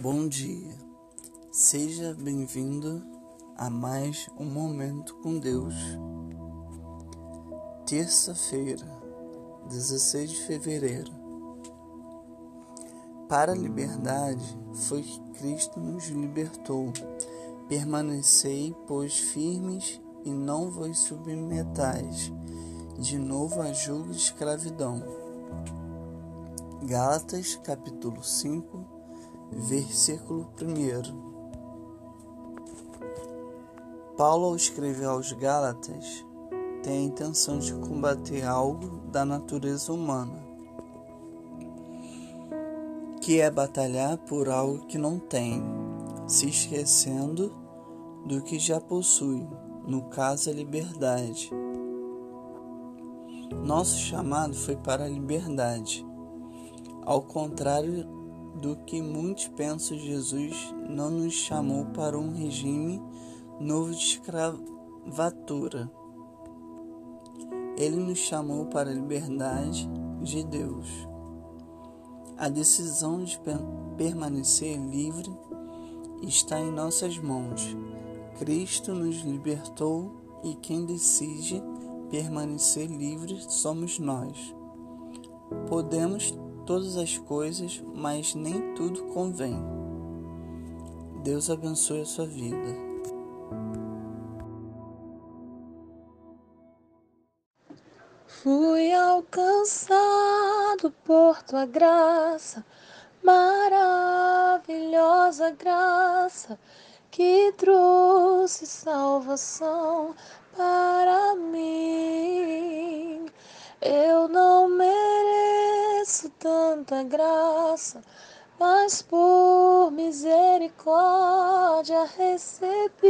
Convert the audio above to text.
Bom dia, seja bem-vindo a mais um Momento com Deus. Terça-feira, 16 de fevereiro. Para a liberdade foi que Cristo nos libertou. Permanecei, pois, firmes e não vos submetais de novo a julgo de escravidão. Gálatas capítulo 5, versículo 1. Paulo, ao escrever aos Gálatas, tem a intenção de combater algo da natureza humana, que é batalhar por algo que não tem, se esquecendo do que já possui, no caso a liberdade. Nosso chamado foi para a liberdade. Ao contrário do que muitos pensam, Jesus não nos chamou para um regime novo de escravatura. Ele nos chamou para a liberdade de Deus. A decisão de permanecer livre está em nossas mãos. Cristo nos libertou e quem decide permanecer livre somos nós. Podemos todas as coisas, mas nem tudo convém. Deus abençoe a sua vida. Fui alcançado por tua graça, maravilhosa graça que trouxe salvação para mim. Mereço tanta graça, mas por misericórdia recebi.